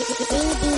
Thank you.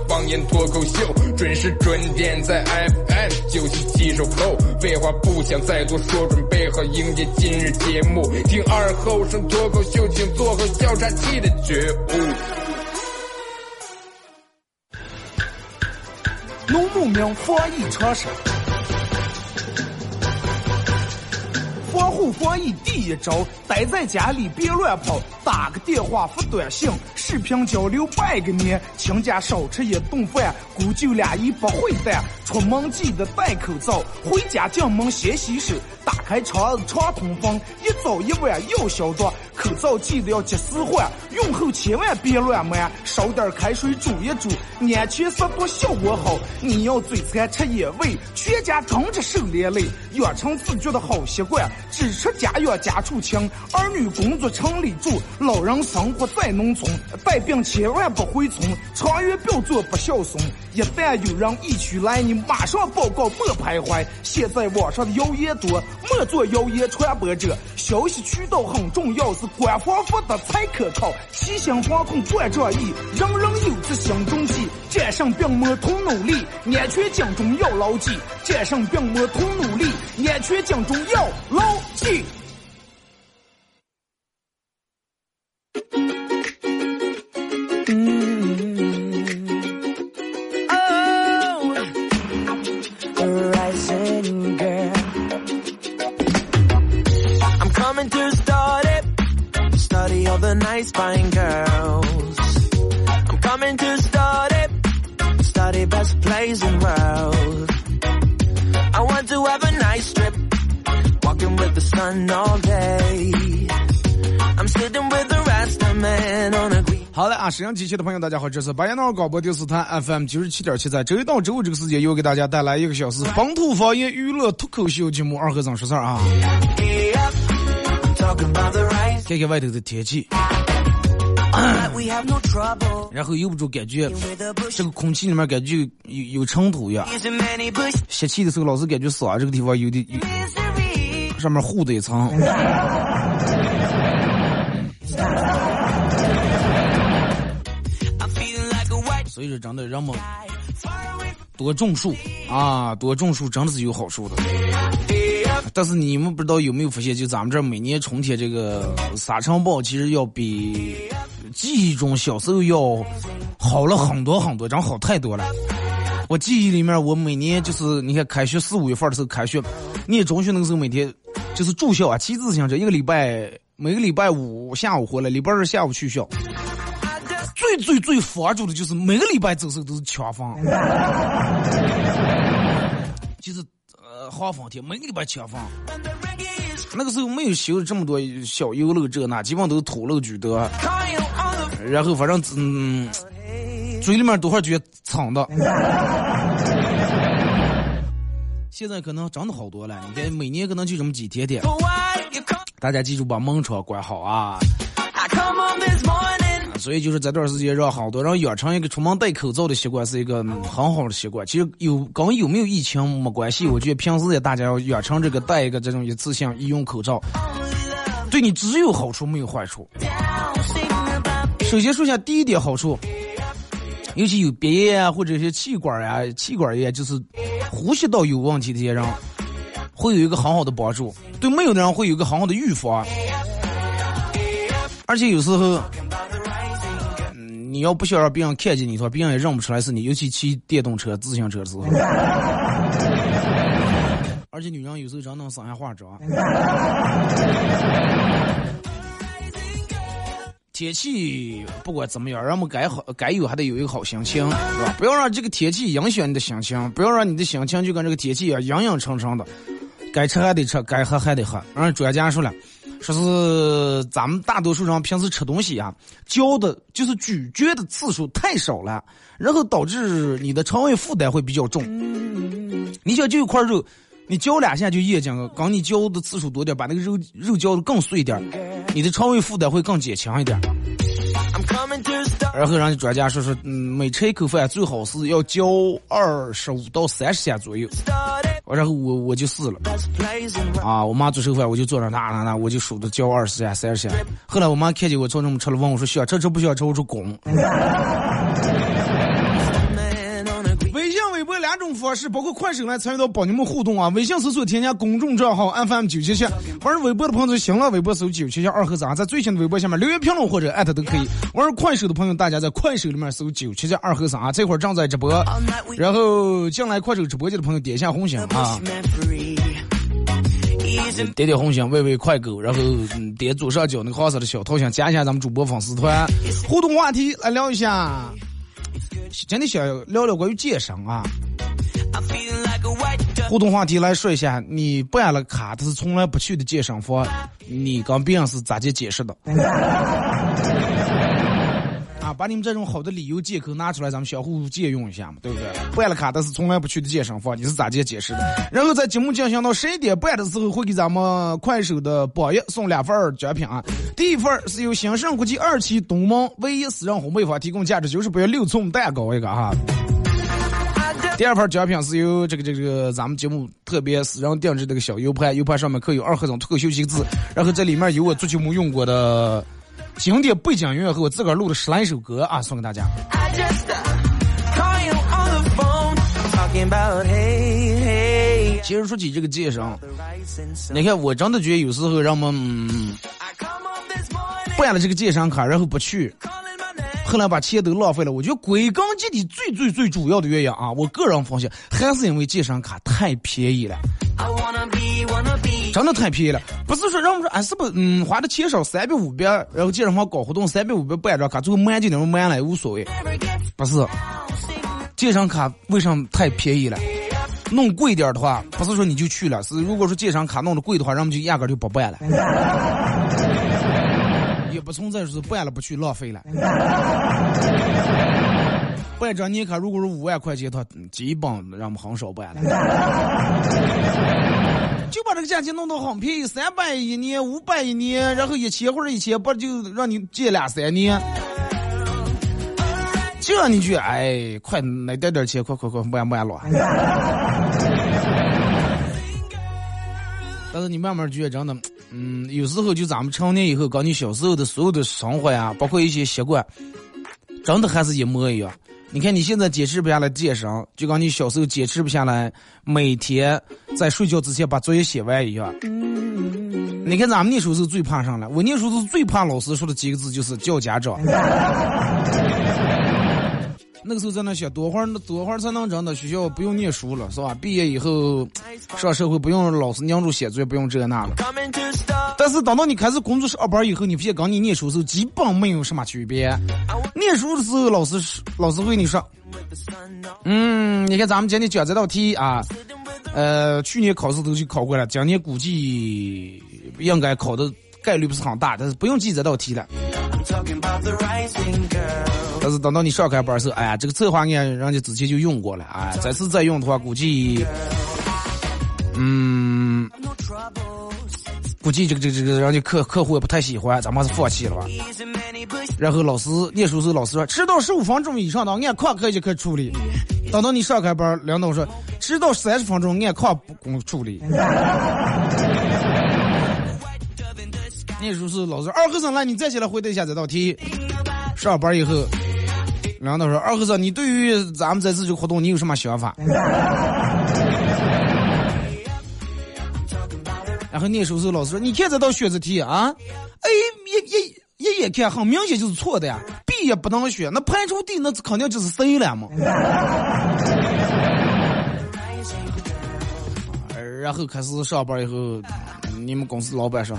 方言脱口秀，准时准点在 FM 九七七收后，废话不想再多说，准备好迎接今日节目。听二后生脱口秀，请做好笑岔气的觉悟。农牧民防疫常识。防护防疫第一招，待在家里别乱跑，打个电话发短信，视频交流拜个年，亲家少吃一顿饭，姑舅俩一不会淡。出门记得戴口罩，回家进门先洗手，打开窗子常通风，一早一晚要消毒。口罩记得要及时换，用后千万别乱摸，烧点开水煮一煮，安全消毒效果好。你要嘴馋吃野味，全家跟着受连累，养成自觉的好习惯。只吃家养家畜清，儿女工作城里住，老人生活在农村，带病千万不回村，长远不要做不孝顺。一旦有人疫区来，你马上报告，莫徘徊。现在网上的谣言多，莫做谣言传播者。消息渠道很重要，是官方发的才可靠。齐心防控万仗义，人人有责心中记。战胜病魔同努力，安全警钟要牢记。战胜病魔同努力，安全警钟要牢记。好的啊，沈阳机器的朋友，大家好，这是白彦淖尔广播电视台 FM 九十七点七，在周一到周五这个时间，又给大家带来一个小时本土方言娱乐脱口秀节目《二和尚说事儿》啊。看看外头的天气，然后又不住感觉这个空气里面感觉有有尘土呀。吸气的时候老是感觉嗓这个地方有点上面糊的一层。所以说，真的人们多种树啊，多种树真的是有好处的。但是你们不知道有没有发现，就咱们这每年春天这个沙尘暴，其实要比记忆中小时候要好了很多很多，真好太多了。我记忆里面，我每年就是你看开学四五月份的时候开学，念中学那个时候每天就是住校啊，骑自行车一个礼拜，每个礼拜五下午回来，礼拜二下午去校。最最最防住的就是每个礼拜走时候都是抢房，就是呃黄风天每个礼拜抢房。那个时候没有修这么多小优楼这那，基本都是土楼居多。然后反正嗯，嘴里面都会觉得藏的。现在可能真的好多了，你看每年可能就这么几天天。大家记住把门窗关好啊。所以就是这段时间，让好多人养成一个出门戴口罩的习惯，是一个很好的习惯。其实有跟有没有疫情没关系，我觉得平时也大家要养成这个戴一个这种一次性医用口罩，对你只有好处没有坏处。首先说一下第一点好处，尤其有鼻炎啊或者是气管啊、气管炎，就是呼吸道有问题的些人，会有一个很好的帮助；对没有的人会有一个很好的预防。而且有时候。你要不想让别人看见你的话，别人也认不出来是你。尤其骑电动车、自行车的时候，而且女人有时候真能生下化妆。天气不管怎么样，人们该好该有还得有一个好心情，是吧？不要让这个天气影响你的心情，不要让你的心情就跟这个天气一样阴阴沉沉的。该吃还得吃，该喝还得喝。让专家说了，说是咱们大多数人平时吃东西啊，嚼的就是咀嚼的次数太少了，然后导致你的肠胃负担会比较重。你想就一块肉，你嚼两下就咽进了，刚你嚼的次数多点，把那个肉肉嚼的更碎一点，你的肠胃负担会更减轻一点。然后人家专家说是，嗯，每吃一口饭最好是要嚼二十五到三十下左右。然后我我就试了，啊，我妈做剩饭我就坐那那那那，我就数着嚼二十下三十下。后来我妈看见我做那么吃了，问我说：“想吃吃不想吃？”我说：“滚。” 微博两种方式，包括快手来参与到帮你们互动啊！微信搜索添加公众账号 FM 九七七，玩微博的朋友新浪微博搜九七七二和三，在最新的微博下面留言评论或者艾特都可以。玩快手的朋友，大家在快手里面搜九七七二和三啊，这会儿正在直播。然后进来快手直播间的朋友点一下红心啊，点点红心，喂喂快狗，然后点左上角那个黄色的小头像，加一下咱们主播粉丝团，互动话题来聊一下。今天想聊聊关于健身啊，互动话题来说一下，你办了卡，但是从来不去的健身房，你跟别人是咋去解释的？把你们这种好的理由借口拿出来，咱们相互借用一下嘛，对不对？办了卡，但是从来不去的健身房，你是咋介解释的？然后在节目进行到十一点半的时候，会给咱们快手的榜一送两份奖品啊。第一份是由兴盛国际二期东门唯一私人烘焙坊提供价值九十八元六寸蛋糕一个哈。第二份奖品是由这个这个咱们节目特别私人定制这个小 U 盘，U 盘上面刻有二和尚脱口秀几个字，然后这里面有我足球没用过的。经典背景音乐和我自个儿录的十来首歌啊，送给大家。其实说起这个健身，你看我真的觉得有时候让我们办了这个健身卡，然后不去，后来把钱都浪费了。我觉得归根结底最最最主要的原因啊，我个人发现还是因为健身卡太便宜了。真的太便宜了，不是说让我们说俺是不是嗯花的钱少三百五百，然后健身房搞活动三百五百办张卡，最后满就那么满了也无所谓，不是，健身卡为什么太便宜了？弄贵点的话，不是说你就去了，是如果说健身卡弄的贵的话，人们就压根就不办了，也不存在说办了不去浪费了。办张年卡如果是五万块钱，他基本让我们很少办了。就把这个价钱弄得很便宜，三百一年，五百一年，然后一千或者一千八就让你借两三年，这样你去哎，快来点点钱，快快快，慢慢了。但是你慢慢觉得真的，嗯，有时候就咱们成年以后，跟你小时候的所有的生活呀，包括一些习惯，真的还是一模一样。你看你现在坚持不下来健身，就跟你小时候坚持不下来每天在睡觉之前把作业写完一样。你看咱们那时候是最怕上了，我那时候是最怕老师说的几个字就是叫家长。那个时候在那想多会儿多会儿才能真的学校不用念书了，是吧？毕业以后上社会不用老师盯住写作业，不用这那了。但是等到你开始工作上班以后，你发现跟你念书时候基本没有什么区别。念书的时候，老师老师会你说，嗯，你看咱们今天讲这道题啊，呃，去年考试都去考过了，今年估计应该考的概率不是很大，但是不用记这道题了。但是等到你上开班时候，哎呀，这个策划案人家之前就用过了，哎，这次再用的话，估计，嗯。估计这个这个这个人家客客户也不太喜欢，咱们还是放弃了吧。然后老师念书时候，老师说迟到十五分钟以上的按旷课就可以处理。等到你上开班，领导说迟到三十分钟按旷不公处理。念书时老师二和尚来，你站起来回答一下这道题。上班以后，领导说二和尚，你对于咱们这次这个活动你有什么想法？然后念书时候是，老师说：“你看这道选择题啊，A 一一一眼看很明显就是错的呀，B 也不能选，那排除 D 那肯定就是 C 了嘛。”然后开始上班以后，你们公司老板说：“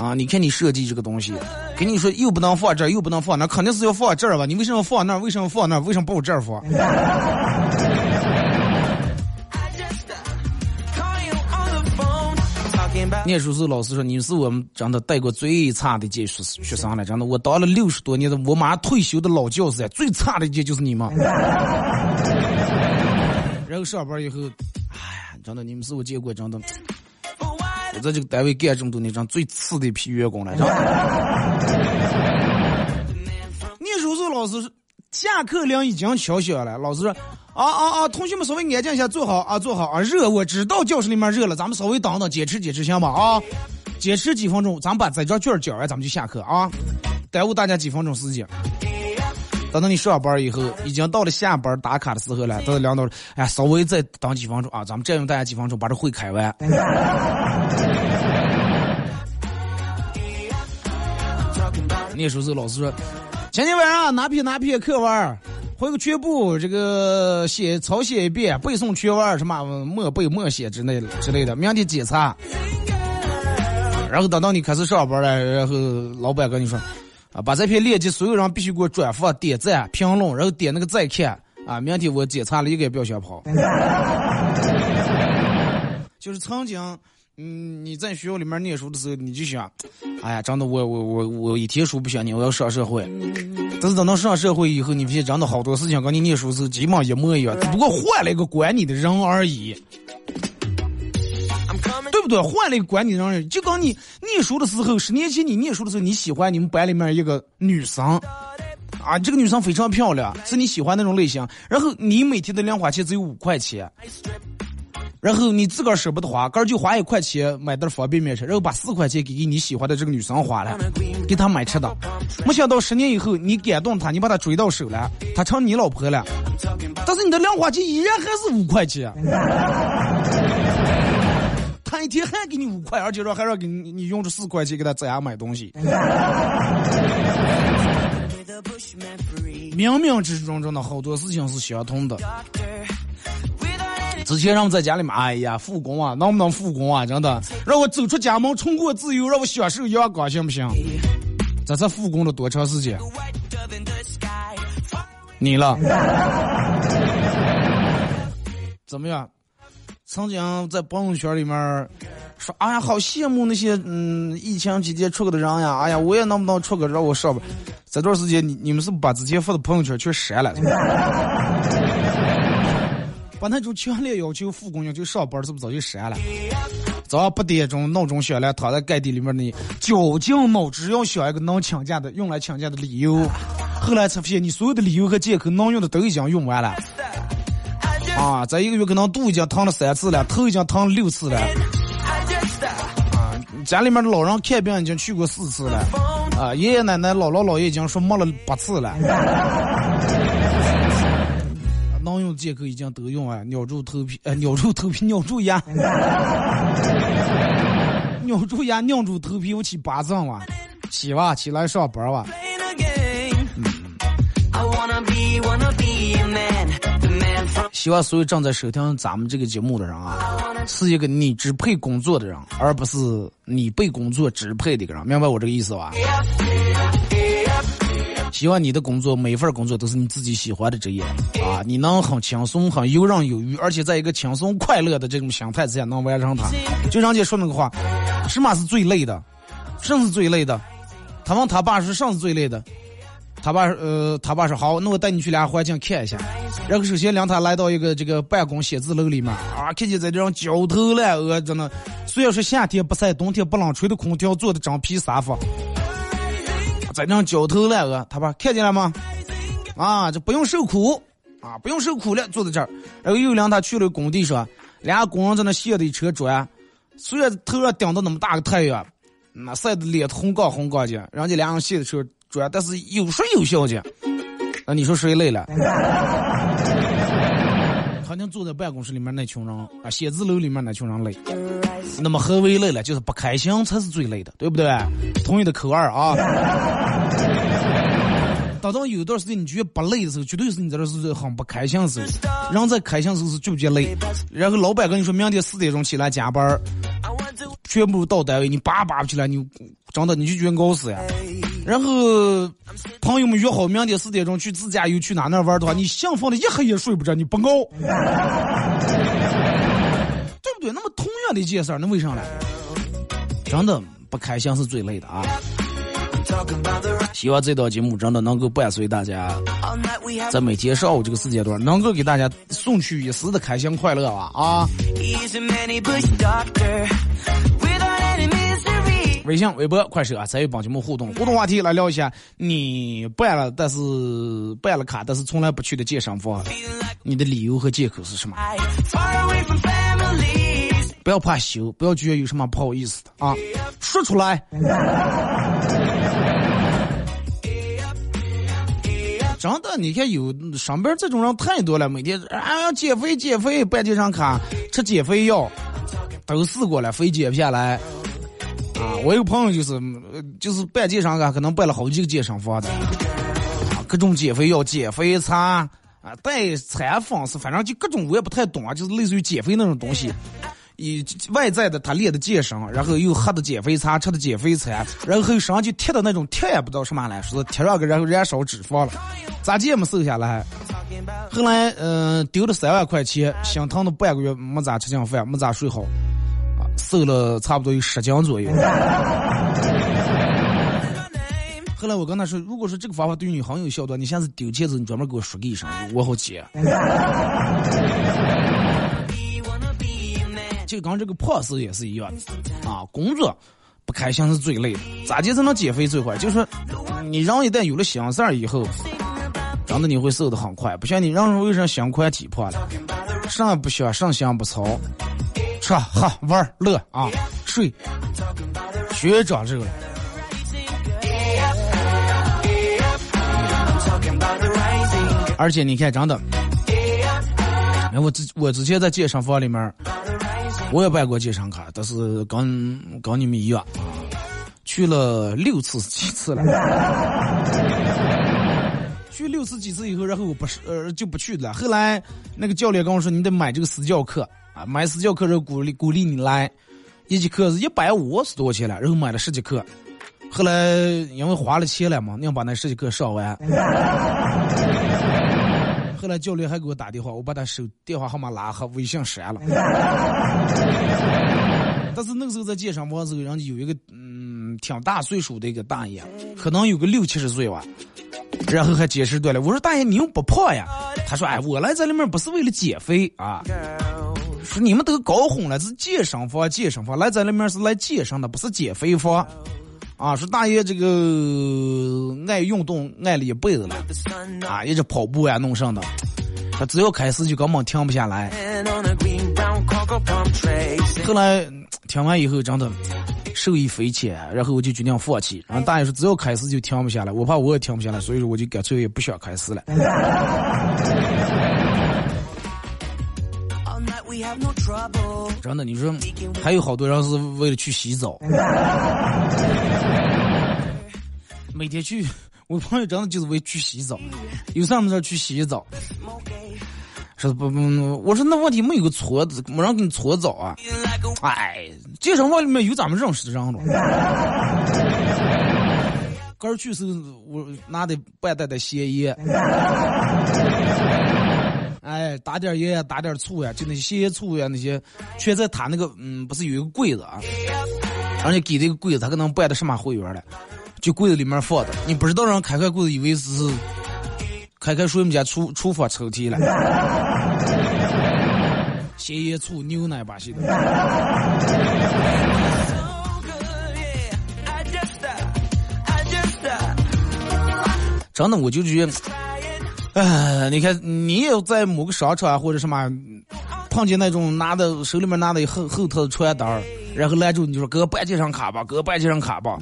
啊，你看你设计这个东西，跟你说又不能放这儿，又不能放那，肯定是要放这儿吧？你为什么放那儿？为什么放那儿？为什么不往这儿放？” 念书时老师说你是我们真的带过最差的一届学学生了，真的，我当了六十多年的，我马上退休的老教师，最差的一届就是你们。然后上班以后，哎呀，真的，你们是我见过真的，我在这个单位干这么多年，真最次的一批员工了。念书时老师下课铃已经敲响了，老师说。啊啊啊！同学们稍微安静一下，坐好啊，坐好啊！热，我知道教室里面热了，咱们稍微等等，坚持坚持，行吧？啊，坚持几分钟，咱们把这张卷交完，咱们就下课啊！耽误大家几分钟时间。等到你上班以后，已经到了下班打卡的时候了。到领导说：“哎，稍微再等几分钟啊，咱们占用大家几分钟，把这会开完。”念书时老师说：“前天晚上哪篇哪篇课文？”回个全部这个写抄写一遍，背诵全文什么默背默写之类的之类的。明天检查，然后等到你开始上班了，然后老板跟你说，啊，把这篇链接所有人必须给我转发、点赞、评论，然后点那个再看。啊，明天我检查了一个不要想跑。就是曾经。嗯，你在学校里面念书的时候，你就想，哎呀，真的，我我我我一天书不想念，我要上社会。但是等到上社会以后，你发现真的好多事情跟你念书时基本一模一样，只不过换了一个管你的人而已，对？换了一个管你的人。就跟你念书的时候，十年前你念书的时候，你喜欢你们班里面一个女生，啊，这个女生非常漂亮，是你喜欢那种类型。然后你每天的零花钱只有五块钱。然后你自个儿舍不得花，个儿就花一块钱买袋方便面吃，然后把四块钱给给你喜欢的这个女生花了，给她买吃的。没想到十年以后，你感动她，你把她追到手了，她成你老婆了。但是你的零花钱依然还是五块钱。她一天还给你五块，而且说还让给你你用这四块钱给他在家买东西。冥冥之中，真的好多事情是相通的。之前让我在家里面，哎呀，复工啊，能不能复工啊？真的，让我走出家门，重获自由，让我享受阳光，行不行？这才复工了多长时间？你了？怎么样？曾经在朋友圈里面说，哎呀，好羡慕那些嗯疫情期间出国的人呀！哎呀，我也能不能出个让我上班？这段时间你你们是不把之前发的朋友圈全删了？把那种强烈要求复工要求上班是不是早就删了？早上八点钟闹钟响了，躺在盖地里面的你绞尽脑汁要想一个能请假的、用来请假的理由。后来才发现，你所有的理由和借口能用的都已经用完了。啊，这一个月可能肚已经疼了三次了，头已经疼了六次了。啊，家里面的老人看病已经去过四次了。啊，爷爷奶奶、姥姥姥爷已经说没了八次了。能用借口已经都用啊，咬住头皮，呃，咬住头皮，咬住牙，咬住牙，拧住头皮，我去拔针哇，起吧，起来上班哇。希望所有正在收听咱们这个节目的人啊，是一个你支配工作的人，而不是你被工作支配的一个人，明白我这个意思吧？希望你的工作每一份工作都是你自己喜欢的职业啊！你能很轻松、很游刃有余，而且在一个轻松快乐的这种心态之下能完成它。就人家说那个话，什么是最累的？什么是最累的？他问他爸是什么是最累的？他爸呃，他爸说好，那我带你去俩环境看一下。然后首先领他来到一个这个办公写字楼里面啊，看见在这种焦头烂额，真的，虽然说夏天不晒，冬天不冷，吹的空调，坐的真皮沙发。在那焦头烂额，他爸看见了吗？啊，这不用受苦，啊，不用受苦了，坐在这儿。然后又领他去了工地上，俩工人在那卸的车砖，虽然头上顶着那么大个太阳，那晒的脸红杠红杠的，人家俩人卸的时候车砖，但是有说有笑的。那你说谁累了？肯定坐在办公室里面那群人啊，写字楼里面那群人累。那么何为累了？就是不开心才是最累的，对不对？同意的扣二啊。当到有段时间你觉得不累的时候，绝对是你在这是很不开心的时候。人在开心的时候是觉不觉累？然后老板跟你说明天四点钟起来加班，全部到单位，你叭叭不起来，你真的你就觉得熬死呀。然后朋友们约好明天四点钟去自驾游去哪哪玩的话，你兴奋的一黑夜睡不着，你不熬，对不对？那么同样的一件事儿，那为啥呢？真的不开心是最累的啊！希望这档节目真的能够伴随大家，在每天上午这个时间段，能够给大家送去一丝的开心快乐吧啊！微信、微博、快手啊，参与帮节目互动，互动话题来聊一下，你办了但是办了卡，但是从来不去的健身房，你的理由和借口是什么？不要怕羞，不要觉得有什么不好意思的啊，说出来。真的，你看有上边这种人太多了，每天啊减肥减肥办健身卡，吃减肥药，都试过了，肥减不下来。啊，我有朋友就是就是办健身卡，可能办了好几个健身房的，啊，各种减肥药、减肥餐啊，代餐方式，反正就各种我也不太懂啊，就是类似于减肥那种东西。以外在的他练的健身，然后又喝的减肥餐，吃的减肥餐，然后身上就贴的那种贴也不知道什么来，说是贴上个然后燃烧脂肪了，咋也没瘦下来。后来嗯丢了三万块钱，心疼的半个月没咋吃进饭，没咋睡好，瘦了差不多有十斤左右。后来我跟他说，如果说这个方法对你很有效的，你下次丢戒指你专门给我说个一声，我好接。就刚这个胖事也是一样的啊，工作不开心是最累的，咋就才能减肥最快？就是说，你人一旦有了心事儿以后，真的你会瘦的很快。不像你人为啥心宽体胖了，上不想，上心不操，吃喝玩乐啊，睡，学长这个。而且你看，真的，哎，我之我之前在健身房里面。我也办过健身卡，但是跟跟你们一样，去了六次几次了。去六次几次以后，然后我不是呃就不去了。后来那个教练跟我说，你得买这个私教课买私教课然后鼓励鼓励你来，一节课是一百五十多钱了，然后买了十节课。后来因为花了钱了嘛，硬把那十节课上完。后来教练还给我打电话，我把他手电话号码拉黑，微信删了。但是那个时候在健身房时候，人家有一个嗯挺大岁数的一个大爷，可能有个六七十岁吧，然后还解释对了。我说大爷你又不胖呀？他说哎我来这里面不是为了减肥啊，说你们都搞混了，是健身房健身房来这里面是来健身的，不是减肥房。啊，说大爷这个爱运动爱了一辈子了，啊，一直跑步呀弄上的，他只要开始就根本停不下来。后来听完以后真的受益匪浅，然后我就决定放弃。然后大爷说只要开始就停不下来，我怕我也停不下来，所以说我就干脆也不想开始了。真的，你说还有好多人是为了去洗澡。每天去，我朋友真的就是为去洗澡，有啥没事去洗洗澡。说不不，我说那问题没有个搓子，没人给你搓澡啊？哎，健身房里面有咱们认识的人了。刚去时我拿的半袋的咸盐，哎，打点盐，打点醋呀，就那些咸醋呀那些，全在他那个嗯，不是有一个柜子啊？而且给这个柜子，他可能办的什么会员了？就柜子里面放的，你不知道让开开柜子，以为是开开水我们家厨厨房抽屉了。咸盐醋牛奶把戏的。真的，我就觉得，哎，你看，你也在某个商场或者什么，碰见那种拿的手里面拿的厚厚特的传单，然后拦住你就说：“哥办健身卡吧，哥办健身卡吧。”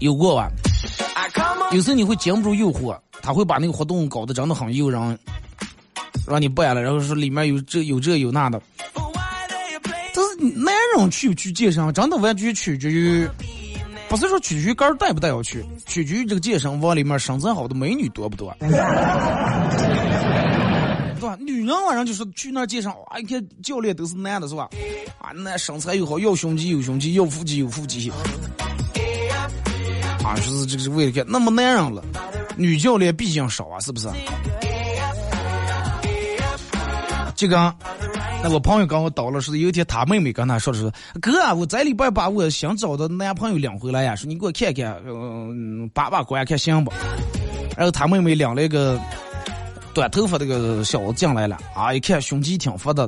有过吧？有时候你会经不住诱惑，他会把那个活动搞得真的很诱人，让你办了，然后说里面有这有这有那的。但是男人去不去健身，真的完全取决于，不是说取决于个人带不带要去，取决于这个健身房里面身材好的美女多不多，对吧？女人晚上就是去那健身，哇，一看教练都是男的，是吧？啊，那身材又好，要胸肌有胸肌，要腹肌有腹肌。啊，就是这个是为了看那么男人了，女教练毕竟少啊，是不是？这个，那我朋友跟我叨了，说有一天他妹妹跟他说的是：“哥，我这礼拜把我新找的男朋友领回来呀，说你给我看看，嗯，把把关看行不？”然后他妹妹领了一个短头发那个小子进来了，啊，一看胸肌挺发达，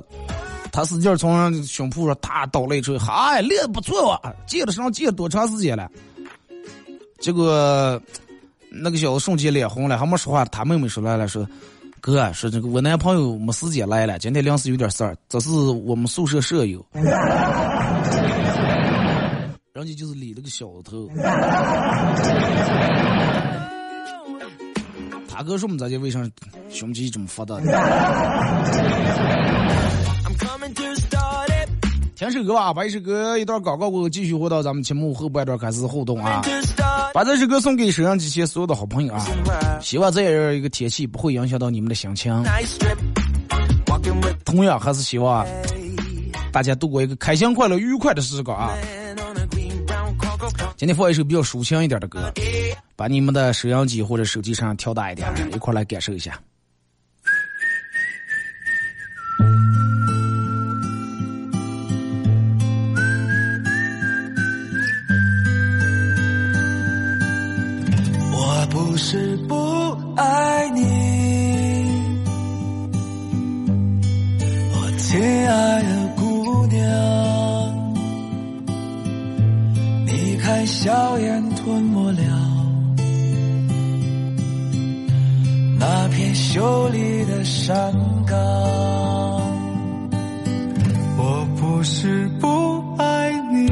他使劲从胸脯上大倒了一锤，嗨，练的不错啊，借了上借多长时间了？结果那个小子瞬间脸红了，还没说话，他妹妹说来了，说。哥说：“这个我男朋友没时间来了，今天临时有点事儿。这是我们宿舍舍友，人家就是理了个小头。他哥说我们这些为啥胸肌这么发达？听首歌啊，把一首歌一段广告过后，继续回到咱们节目后半段开始互动啊！把这首歌送给收音机前所有的好朋友啊！希望这样一个天气不会影响到你们的心情。同样，还是希望大家度过一个开心、快乐、愉快的时光啊！今天放一首比较抒情一点的歌，把你们的收音机或者手机上调大一点，一块来感受一下。是不爱你，我亲爱的姑娘，你看硝烟吞没了。那片秀丽的山岗，我不是不爱你，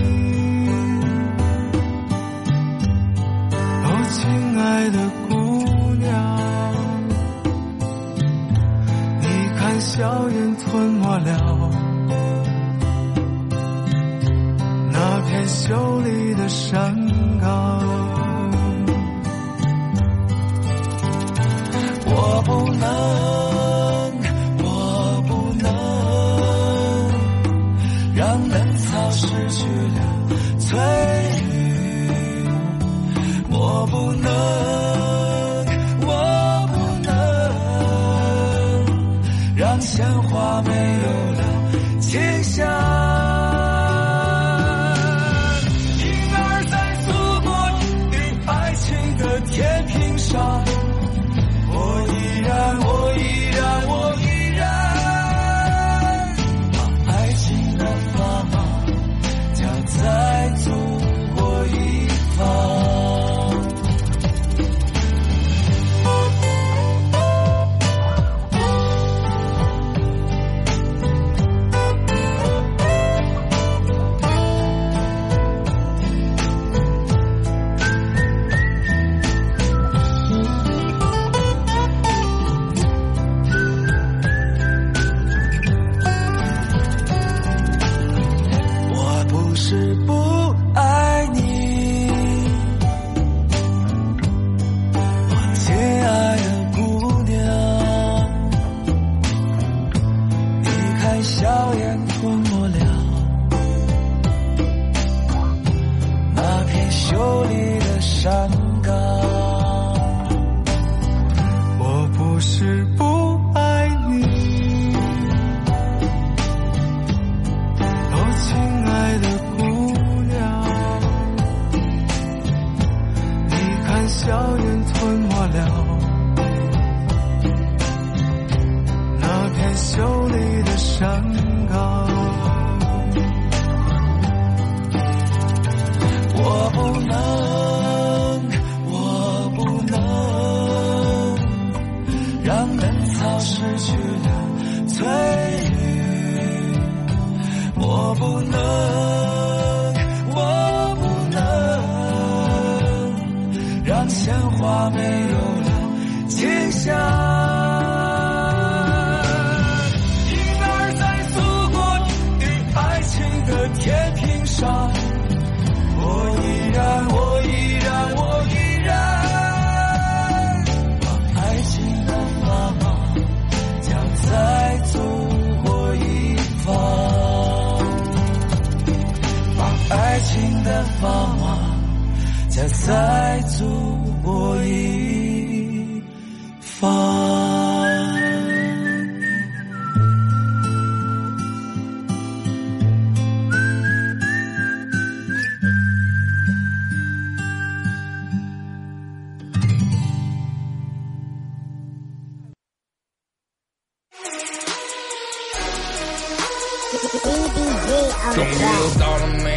哦，亲爱的。硝烟吞没了那片秀丽的山岗，我不能，sunshine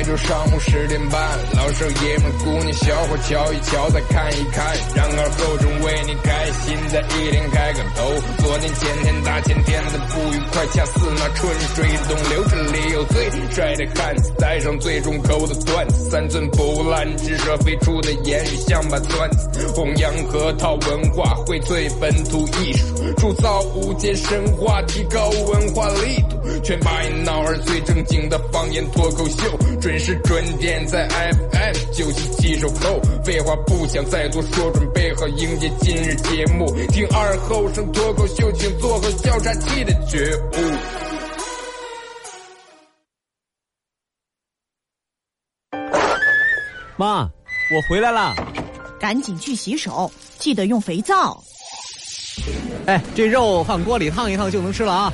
到了每周上午十点半，老少爷们姑娘小伙瞧一瞧再看一看，然而后中为你开，新的一天开个头。昨天前天大前天的不愉快，恰似那春水东流，这里有最帅的汉子，带上最重口的段子，三寸不烂之舌飞出的言语像把钻。子，弘扬河套文化，荟萃本土艺术，铸造无间神话，提高文化力度，全把一闹儿最正经的方言脱口秀，准时准点在 FM 九七七收口。废话不想再多说，准备好迎接今日节目，听二后生脱口秀，请做好笑岔气的觉悟。妈，我回来了！赶紧去洗手，记得用肥皂。哎，这肉放锅里烫一烫就能吃了啊！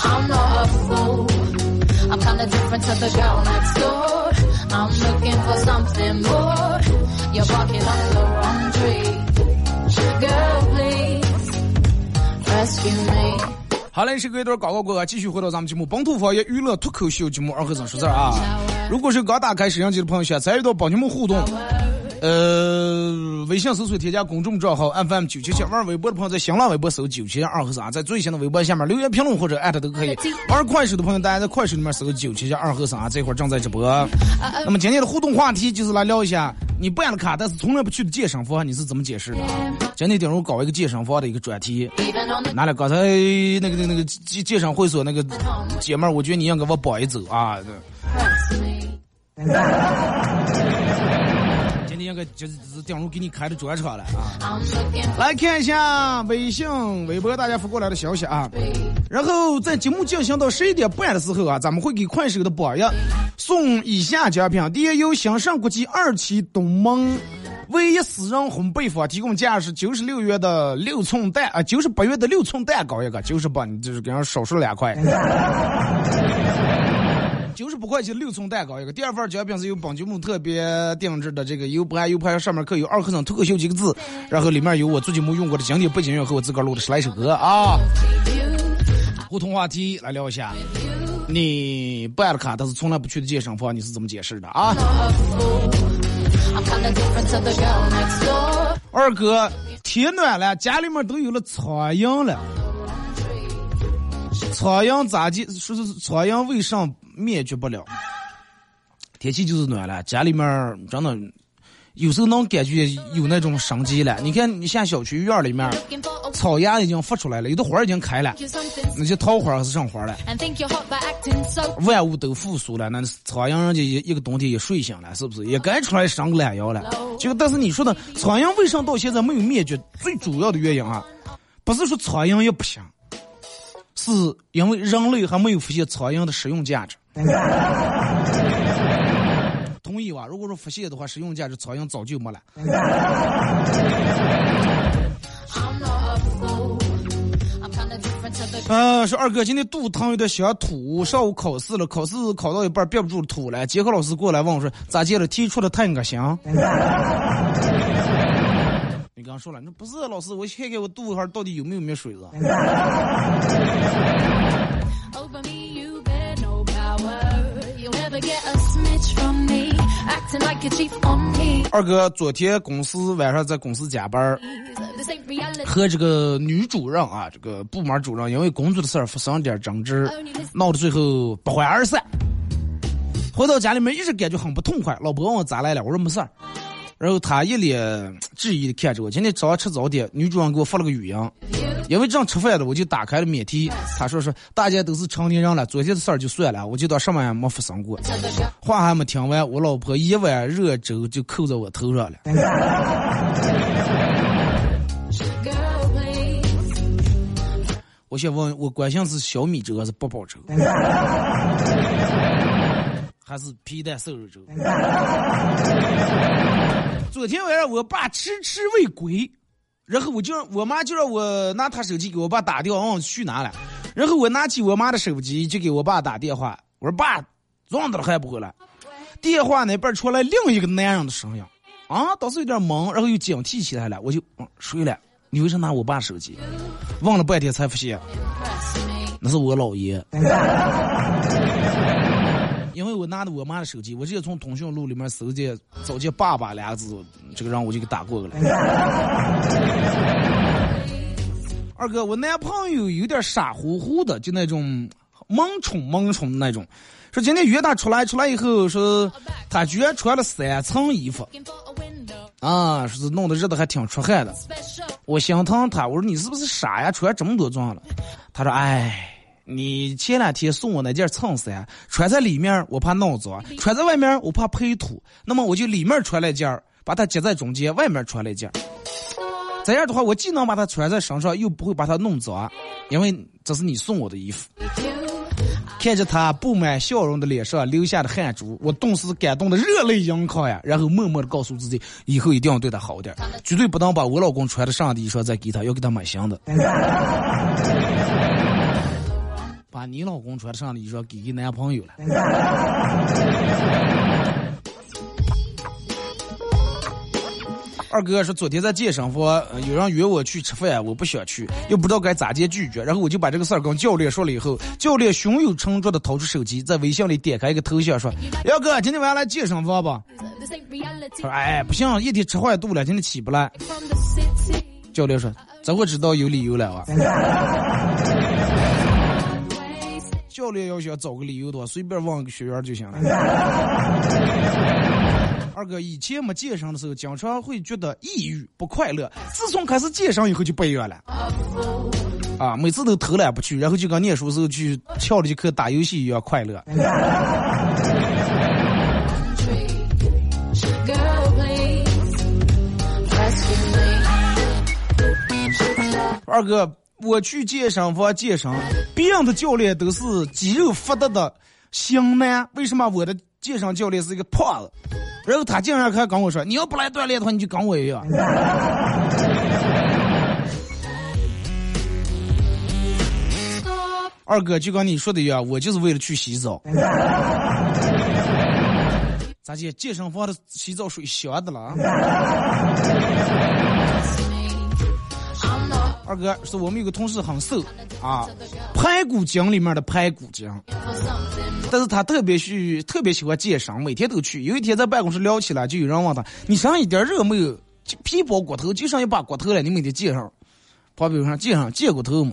I'm not a fool. I'm kinda different to the girl next door. I'm looking for something more. You're barking up the wrong tree. Girl, please rescue me. 好嘞，是隔一段广告过后，继续回到咱们节目《本土方言娱乐脱口秀》节目二和尚说事儿啊。如果是刚打开摄像机的朋友，想参与到帮节目互动，呃，微信搜索添加公众账号 FM 九七七，玩微博的朋友在新浪微博搜九七二和三，在最新的微博下面留言评论或者艾特都可以。玩快手的朋友，大家在快手里面搜九七七二和三啊，这会儿正在直播。那么今天的互动话题就是来聊一下，你办了卡但是从来不去的健身房，你是怎么解释的？今天顶我搞一个健身房的一个专题。拿了刚才那个那个那个健健身会所那个姐妹儿，我觉得你要给我保一走啊！今天应该就是顶路给你开的专车了啊！来看一下微信、微博大家发过来的消息啊。然后在节目进行到十一点半的时候啊，咱们会给快手的榜一送以下奖品：第一，由兴盛国际二期东门唯一私人烘焙坊提供价是九十六元的六寸蛋啊，九十八元的六寸蛋糕一个，九十八你就是给人少说两块。九十八块钱六寸蛋糕一个。第二份奖品是由本节目特别定制的这个 U 盘 U 盘上面刻有二和尚脱口秀几个字，然后里面有我最近没用过的经典背景音乐和我自个儿录的十来首歌啊。互动话题来聊一下，你办了卡但是从来不去的健身房，你是怎么解释的啊？二哥，天暖了，家里面都有了苍蝇了。苍蝇咋地？说是苍蝇为啥灭绝不了？天气就是暖了，家里面真的有时候能感觉有那种生机了。你看，你像小区院里面，草芽已经发出来了，有的花已经开了，那些桃花还是上花了，万物都复苏了。那苍蝇人家一一个冬天也睡醒了，是不是？也该出来生个懒腰了。这个，但是你说的苍蝇为啥到现在没有灭绝？最主要的原因啊，不是说苍蝇也不行。是因为人类还没有发现苍蝇的实用价值，同意吧？如果说腹泻的话，食用价值苍蝇早就没了。呃，说二哥今天肚疼有点想吐，上午考试了，考试考到一半憋不住吐了。监考老师过来问我说：“咋接了？题出的太恶心。”你刚说了，那不是老师，我看看我肚子上到底有没有没水子。二哥，昨天公司晚上在公司加班，和这个女主任啊，这个部门主任因为工作的事儿发生点争执，闹得最后不欢而散。回到家里面一直感觉很不痛快。老婆问我咋来了，我说没事儿。然后他一脸质疑的看着我。今天早上吃早点，女主任给我发了个语音，因为正吃饭的，我就打开了免提。他说是大家都是成年人了，昨天的事儿就算了，我就当什么也没发生过。话还没听完，我老婆一碗热粥就扣在我头上了。我想问，我关心是小米粥还是八宝粥，还是皮蛋瘦肉粥？昨天晚上我爸迟迟未归，然后我就让我妈就让我拿她手机给我爸打电话，问我去哪了。然后我拿起我妈的手机就给我爸打电话，我说爸，撞到了还不回来？电话那边传来另一个男人的声音，啊，当时有点懵，然后又警惕起来了，我就嗯睡了。你为啥拿我爸手机？问了半天才发现，那是我姥爷。因为我拿的我妈的手机，我直接从通讯录里面搜见找见“爸爸”两个字，这个让我就给打过去了。二哥，我男朋友有点傻乎乎的，就那种萌宠萌宠的那种。说今天约他出来，出来以后说他居然穿了三层衣服。啊，说是弄得热的还挺出汗的，我心疼他。我说你是不是傻呀？穿这么多装了？他说：“哎，你前两天送我那件衬衫，穿在里面我怕弄脏，穿在外面我怕配土。那么我就里面穿了件，把它夹在中间，外面穿了件。这样的话，我既能把它穿在身上，又不会把它弄脏，因为这是你送我的衣服。”看着他布满笑容的脸上流下的汗珠，我顿时感动的热泪盈眶呀！然后默默的告诉自己，以后一定要对他好点，绝对不能把我老公穿的上的衣裳再给他，要给他买新的。把你老公穿上的衣裳给给男朋友了。二哥说：“昨天在健身房，有人约我去吃饭，我不想去，又不知道该咋接拒绝。然后我就把这个事儿跟教练说了。以后教练胸有成竹的掏出手机，在微信里点开一个头像，说：‘幺哥，今天晚上来健身房吧。’他说：‘哎，不行，一天吃坏肚了，今天起不来。’教练说：‘这我知道有理由了啊。’教练要想找个理由的话，随便问个学员就行了。”二哥以前没健身的时候，经常会觉得抑郁不快乐。自从开始健身以后，就不一样了。啊，每次都偷懒不去，然后就跟念书时候去翘了节课打游戏一样快乐。二哥，我去健身房健身，别人的教练都是肌肉发达的型男，为什么我的健身教练是一个胖子？然后他竟然还跟我说：“你要不来锻炼的话，你就跟我一样。”二哥就跟你说的一样，我就是为了去洗澡。咋姐，健身房的洗澡水香的了？二哥是我们有个同事很瘦啊，排骨精里面的排骨精，但是他特别去特别喜欢健身，每天都去。有一天在办公室聊起来，就有人问他：“你身上一点肉没有？皮包骨头，就剩一把骨头了，你每天健身？旁边上健身健骨头嘛？”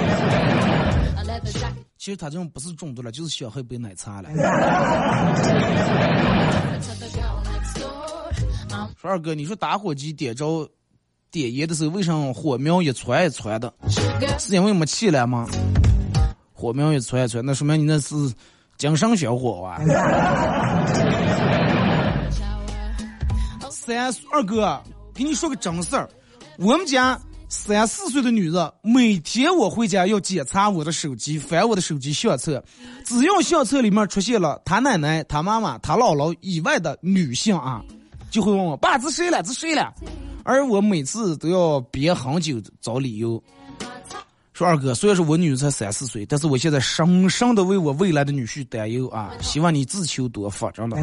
其实他这种不是中毒了，就是想喝一杯奶茶了。说二哥，你说打火机点着。点烟的时候，为什么火苗一窜一窜的？是因为没气了吗？火苗一窜一窜，那说明你那是精神小伙啊！三二哥，给你说个正事儿，我们家三四岁的女人，每天我回家要检查我的手机，翻我的手机相册，只要相册里面出现了她奶奶、她妈妈、她姥姥以外的女性啊，就会问我爸，这谁了？这谁了？而我每次都要憋很久找理由，说二哥，虽然说我女儿才三四岁，但是我现在深深的为我未来的女婿担忧啊！希望你自求多福，真的。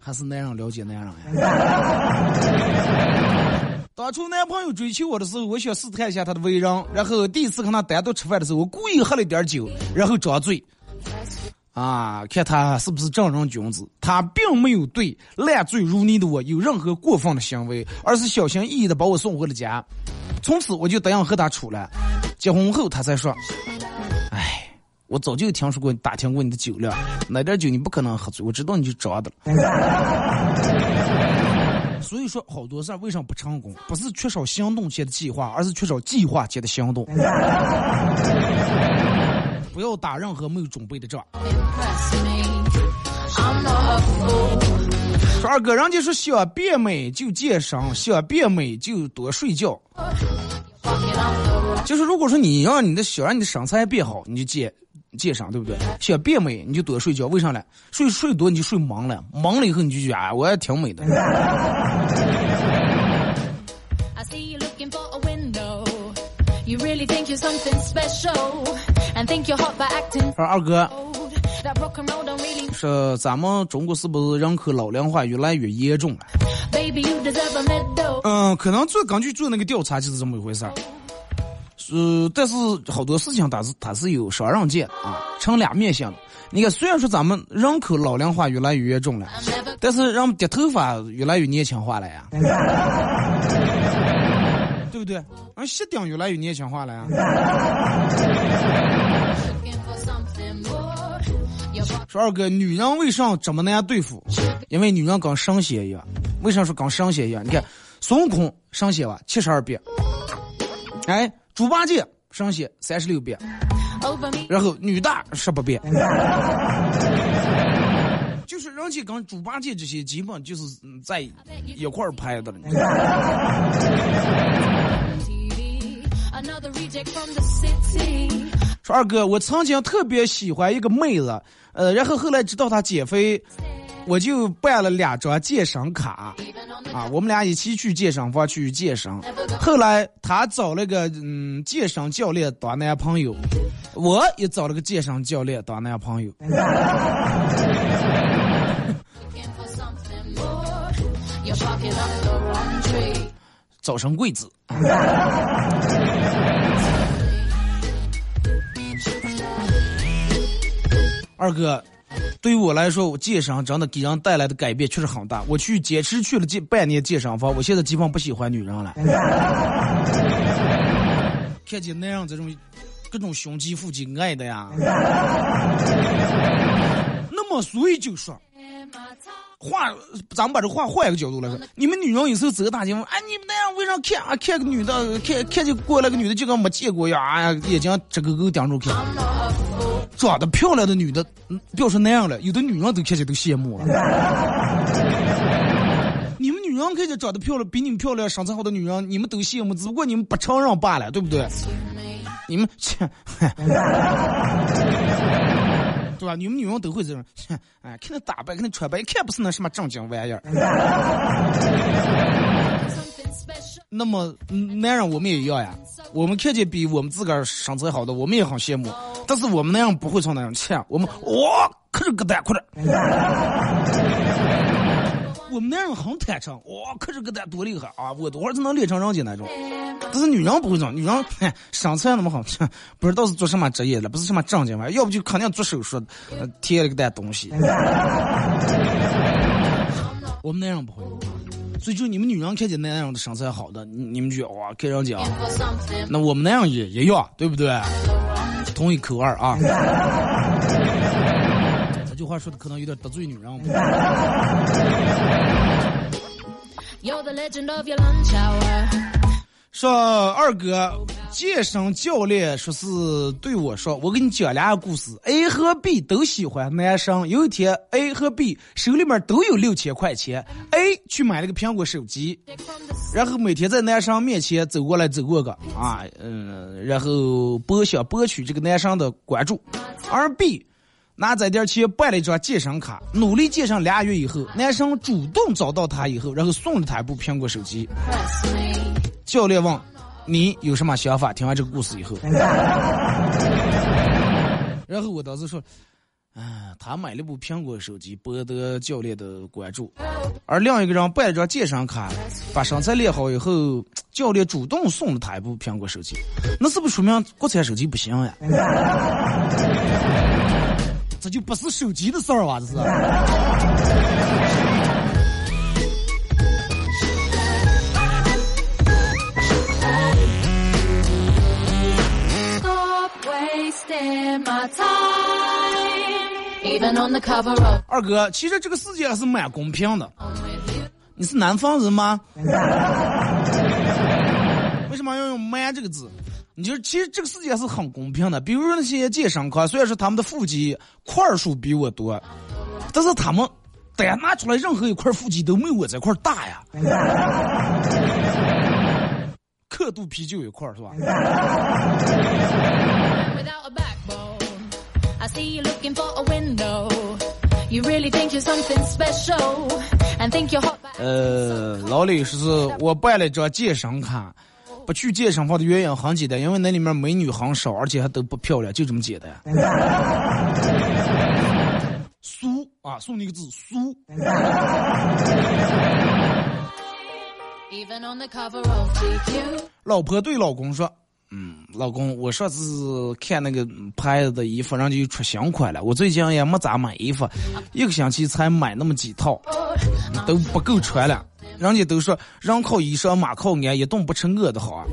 还是男人了解男人呀。当初男朋友追求我的时候，我想试探一下他的为人，然后第一次跟他单独吃饭的时候，我故意喝了点酒，然后装醉。啊，看他是不是正人君子？他并没有对烂醉如泥的我有任何过分的行为，而是小心翼翼的把我送回了家。从此我就答应和他处了。结婚后他才说：“哎，我早就听说过、打听过你的酒量，那点酒你不可能喝醉，我知道你就装的了。”所以说，好多事儿为什么不成功？不是缺少行动前的计划，而是缺少计划前的行动。不要打任何没有准备的仗。说二哥，人家说想变美就健身，想变美就多睡觉。就是如果说你让你的想让你的身材变好，你就健健身，对不对？想变美你就多睡觉，为啥呢？睡睡多你就睡忙了，忙了以后你就觉得啊，我也挺美的。说 二哥，说咱们中国是不是人口老龄化越来越严重了？嗯，可能做根据做那个调查就是这么一回事儿。呃，但是好多事情它是它是有双刃剑啊，成两面性的。你看，虽然说咱们人口老龄化越来越严重了，但是人们的头发越来越年轻化了呀。对不对？啊，鞋顶越来越年轻化了呀。说二哥，女人为啥这么难对付？因为女人跟神仙一样。为啥说跟神仙一样？你看孙悟空神仙吧，七十二变。哎，猪八戒神仙三十六变。然后女大十八变。就是人家跟猪八戒这些基本就是在一块儿拍的了。说二哥，我曾经特别喜欢一个妹子，呃，然后后来知道她减肥，我就办了两张健身卡，啊，我们俩一起去健身房去健身。后来他找了个嗯健身教练当男朋友，我也找了个健身教练当男朋友。早生贵子。二哥，对于我来说，我健身真的给人带来的改变确实很大。我去坚持去了近半年健身房，我现在基本不喜欢女人了。看见那样这种各种胸肌腹肌爱的呀。那么所以就说。话，咱们把这话换一个角度来说，你们女人有时候走大街上，哎，你们那样为啥看啊？看个女的，看看见过来个女的，就跟没见过一样，哎呀，眼睛直勾勾盯着看。长得漂亮的女的，不要说那样了，有的女人都看见都羡慕了。你们女人看见长得漂亮、比你们漂亮、身材好的女人，你们都羡慕，只不过你们不承认罢了，对不对？你们切。对吧？你们女人都会这种，哎，看那打扮，看那穿扮，一看不是那什么正经玩意儿。那么，男人我们也要呀。我们看见比我们自个儿身材好的，我们也很羡慕。但是我们那样不会从那样切，我们哇，可是个蛋，快点。我们男人很坦诚，哇，可是个蛋多厉害啊！我多会儿才能练成人家那种。但是女人不会这样，女人 身材那么好，不知道是做什么职业的，不是什么正经玩意，要不就肯定做手术，贴了个蛋东西。我们男人不会，所以就你们女人看见男人的身材好的，你们就哇看人家。那我们男人也也要，对不对？同一口味啊。这话说的可能有点得罪女人。说二哥，健身教练说是对我说，我给你讲两个故事。A 和 B 都喜欢男生。有一天，A 和 B 手里面都有六千块钱，A 去买了个苹果手机，然后每天在男生面前走过来走过个啊，嗯，然后博想博取这个男生的关注，而 B。拿这点钱办了一张健身卡，努力健身俩月以后，男生主动找到她以后，然后送了她一部苹果手机。教练问：“你有什么想法？”听完这个故事以后，然后我当时说：“啊，他买了部苹果手机，博得教练的关注，而另一个人办了张健身卡，把身材练好以后，教练主动送了他一部苹果手机，那是不是说明国产手机不行呀？” 这就不是手机的事儿啊，这是。二哥，其实这个世界还是蛮公平的。你是南方人吗？为什么要用“蛮”这个字？你就其实这个世界是很公平的，比如说那些健身卡，虽然说他们的腹肌块数比我多，但是他们单拿出来任何一块腹肌都没有我这块大呀。刻度啤酒一块是吧？呃，老李是我办了张健身卡。不去健身房的原因很简单，因为那里面美女很少，而且还都不漂亮，就这么简单。俗啊，送你个字俗。老婆对老公说：“嗯，老公，我上次看那个牌子的衣服，人家又出新款了。我最近也没咋买衣服，一个星期才买那么几套，都不够穿了。”人家都说人靠衣裳，马靠鞍，一动不成我的好啊！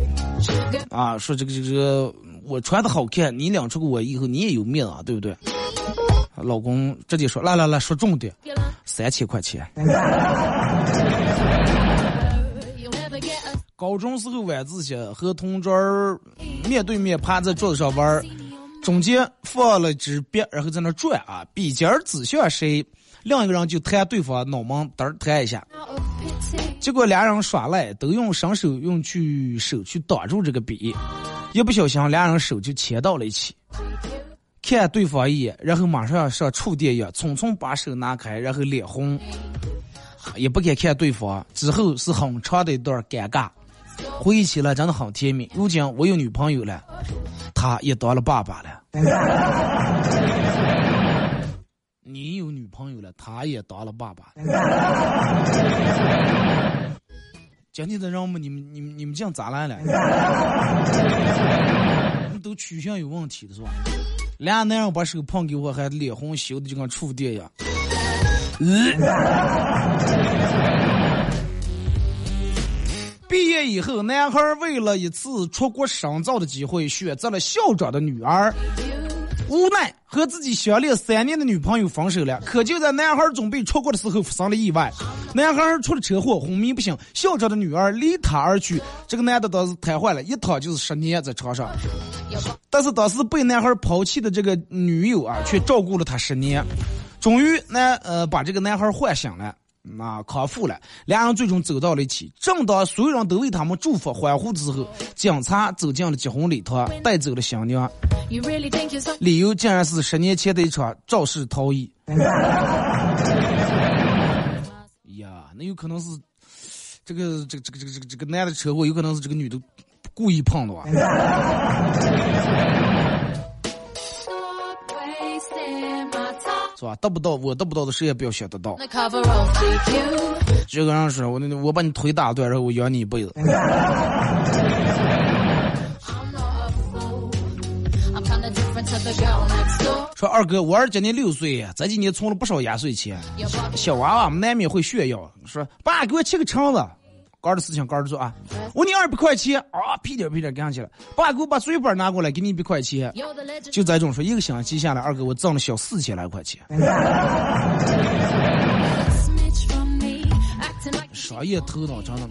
啊，说这个这个我穿的好看，你领出个我以后你也有面啊，对不对？老公直接说来来来说重点，三千块钱。高中时候晚自习和同桌面对面趴在桌子上玩，中间放了支笔，然后在那转啊，笔尖指向谁，另一个人就弹对方脑门，嘚弹一下。结果俩人耍赖，都用伸手用去手去挡住这个笔，一不小心俩人手就牵到了一起。看对方一眼，然后马上像触电一样，匆匆把手拿开，然后脸红，也不敢看对方。之后是很长的一段尴尬，回忆起来真的很甜蜜。如今我有女朋友了，他也当了爸爸了。你有女朋友了，他也当了爸爸。今天的人们，你们、你们、你们这样咋来了？你们都取向有问题的是吧？俩男人把手碰给我，还脸红羞的就跟触电一样。毕业以后，男孩为了一次出国深造的机会，选择了校长的女儿。无奈和自己相恋三年的女朋友分手了，可就在男孩准备出国的时候发生了意外，男孩出了车祸昏迷不醒，校长的女儿离他而去，这个男的当时瘫痪了，一躺就是十年在床上，但是当时被男孩抛弃的这个女友啊，却照顾了他十年，终于男呃把这个男孩唤醒了。那康复了，两人最终走到了一起。正当所有人都为他们祝福欢呼之后，警察走进了结婚礼堂，带走了新娘。理由竟然是十年前的一场肇事逃逸。呀，那有可能是这个这个这个这个这个这个男的车祸，有可能是这个女的故意碰的吧？是吧？得不到我得不到的，谁也不要想得到。这个人说：“我那我把你腿打断，然后我养你一辈子。”说二哥，我儿今年六岁，这几年存了不少压岁钱。小娃娃们难免会炫耀，说：“爸，给我切个肠子。”干的事情干着做啊！我你二百块钱啊，屁颠屁颠干去了。爸，给我把水本拿过来，给你一百块钱。就这种说，一个星期下来，二哥我挣了小四千来块钱。商业头脑真的，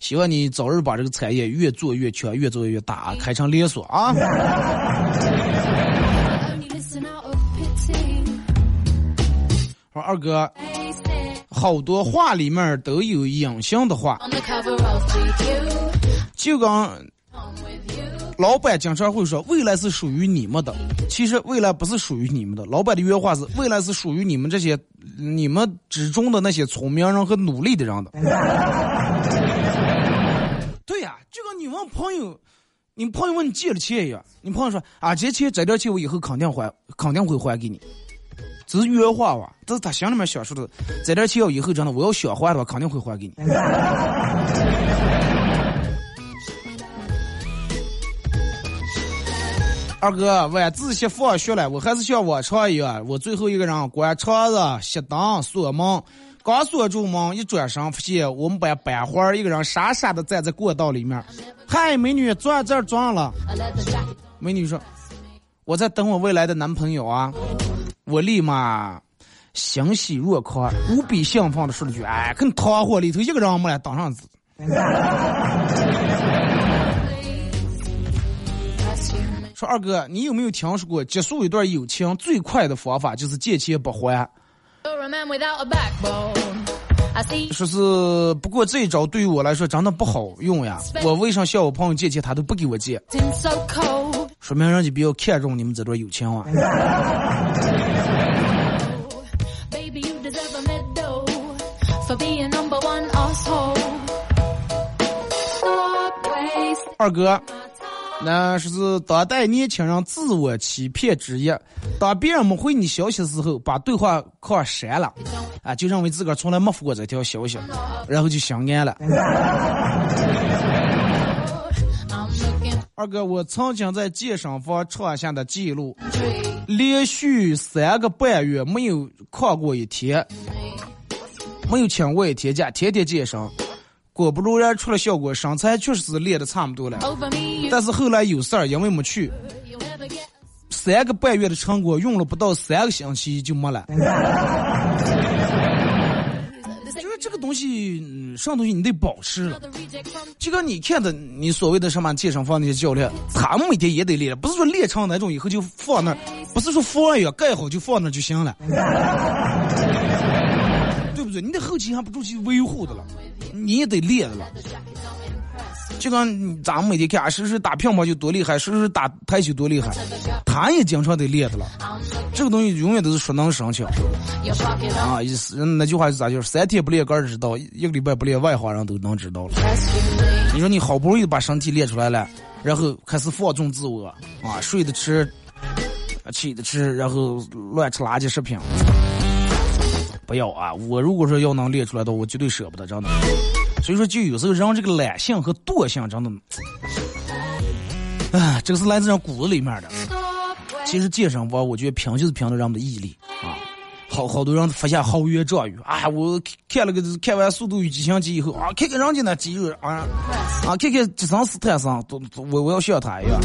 希望你早日把这个产业越做越强，越做越大，开成连锁啊！说二哥。好多话里面都有隐性的话，就跟老板经常会说未来是属于你们的，其实未来不是属于你们的。老板的原话是未来是属于你们这些你们之中的那些聪明人和努力的人的。对呀，就跟你问朋友，你朋友问你借了钱一样，你朋友说啊，这钱这点钱我以后肯定还，肯定会还给你。这是原话吧？这是他心里面想说的。这点钱我以后真的我要想还的话，肯定会还给你。二哥，晚自习放学了，我还是像往常一样，我最后一个人关窗子、熄灯、锁门。刚锁住门，一转身发现我们班班花一个人傻傻的站在过道里面。嗨，美女，坐这儿撞了。美女说：“我在等我未来的男朋友啊。”我立马欣喜若狂，无比兴奋的说了句：“哎，跟团伙里头一个人没来当上子。”说二哥，你有没有听说过结束一段友情最快的方法就是借钱不还？说是不过这一招对于我来说真的不好用呀。我为啥向我朋友借钱，他都不给我借？说明人家比较看重你们这段友情啊。二哥。那是当代年轻人自我欺骗之一。当别人没回你消息的时候，把对话框删了，啊，就认为自个儿从来没发过这条消息，然后就心安了。二哥，我曾经在健身房创下的记录，连续三个半月没有旷过一天，没有请过一天假，天天健身。果不如然，出了效果，身材确实是练的差不多了。但是后来有事儿，因为没去，三个半月的成果用了不到三个星期就没了。就是这个东西，什么东西你得保持了。就跟你看的，你所谓的什么健身房那些教练，他们每天也得练，不是说练成那种以后就放那儿，不是说放一样盖好就放那儿就行了。不对？你的后期还不住去维护的了。你也得练的了，就跟咱们每天看，谁谁打乒乓球多厉害，谁谁打台球多厉害，他也经常得练的了。这个东西永远都是熟能生巧啊！意思那句话是咋就是三天不练个儿知道，一个礼拜不练外行人都能知道了。你说你好不容易把身体练出来了，然后开始放纵自我啊，睡的吃，起的吃，然后乱吃垃圾食品。不要啊！我如果说要能练出来的，我绝对舍不得，真的。所以说，就有时候人这个懒性和惰性，真的，哎，这个是来自人骨子里面的。其实健身房，我觉得拼就是拼的人们的毅力啊。好好多人发现豪言壮语啊！我看了个看完《速度与激情七》以后啊，看看人家那肌肉啊啊，看看吉森斯坦森，都我我要像他一样。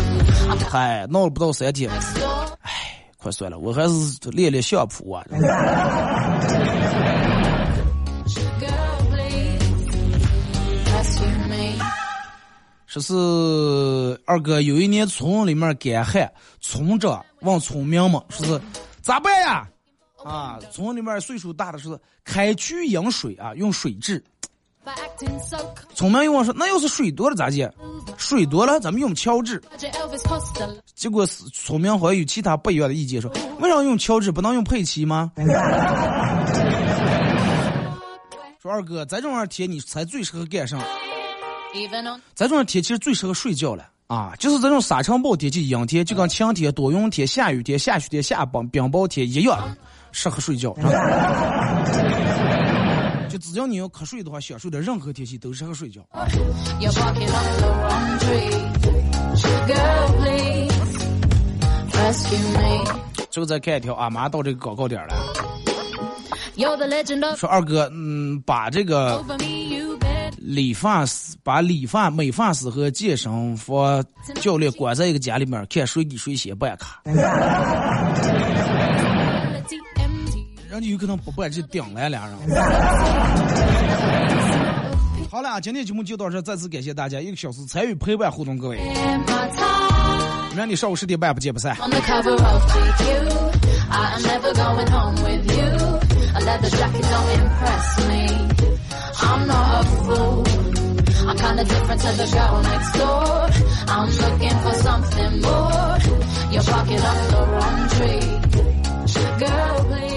嗨，闹了不到三天，哎。快算了，我还是练练相扑啊。说是二哥有一年村里面干旱，村长问村民们说是咋办呀？啊，村里面岁数大的说是开渠引水啊，用水治。聪明又问说：“那要是水多了咋接？水多了咱们用乔治。”结果聪明好像有其他不一样的意见，说：“为啥用乔治不能用佩奇吗？” 说二哥，在这种天你才最适合干啥？在这种天其实最适合睡觉了啊！就是这种沙尘暴天气、阴天，就跟晴天、多云天、下雨天、下雪天、下冰冰雹天一样，适合睡觉。就只要你要瞌睡的话，享受的任何天气都适合睡觉。最后再看一条啊，马上到这个广告点了。说二哥，嗯，把这个理发师、把理发美发师和健身房教练关在一个家里面，看谁给谁先办卡。人家有可能不办就顶来俩人。好了，今天节目就到这，再次感谢大家一个小时参与陪伴互动，各位。明天上午十点半不见不散。I'm kinda different to the girl next door. I'm looking for something more. You're barking up the wrong tree. Girl, please.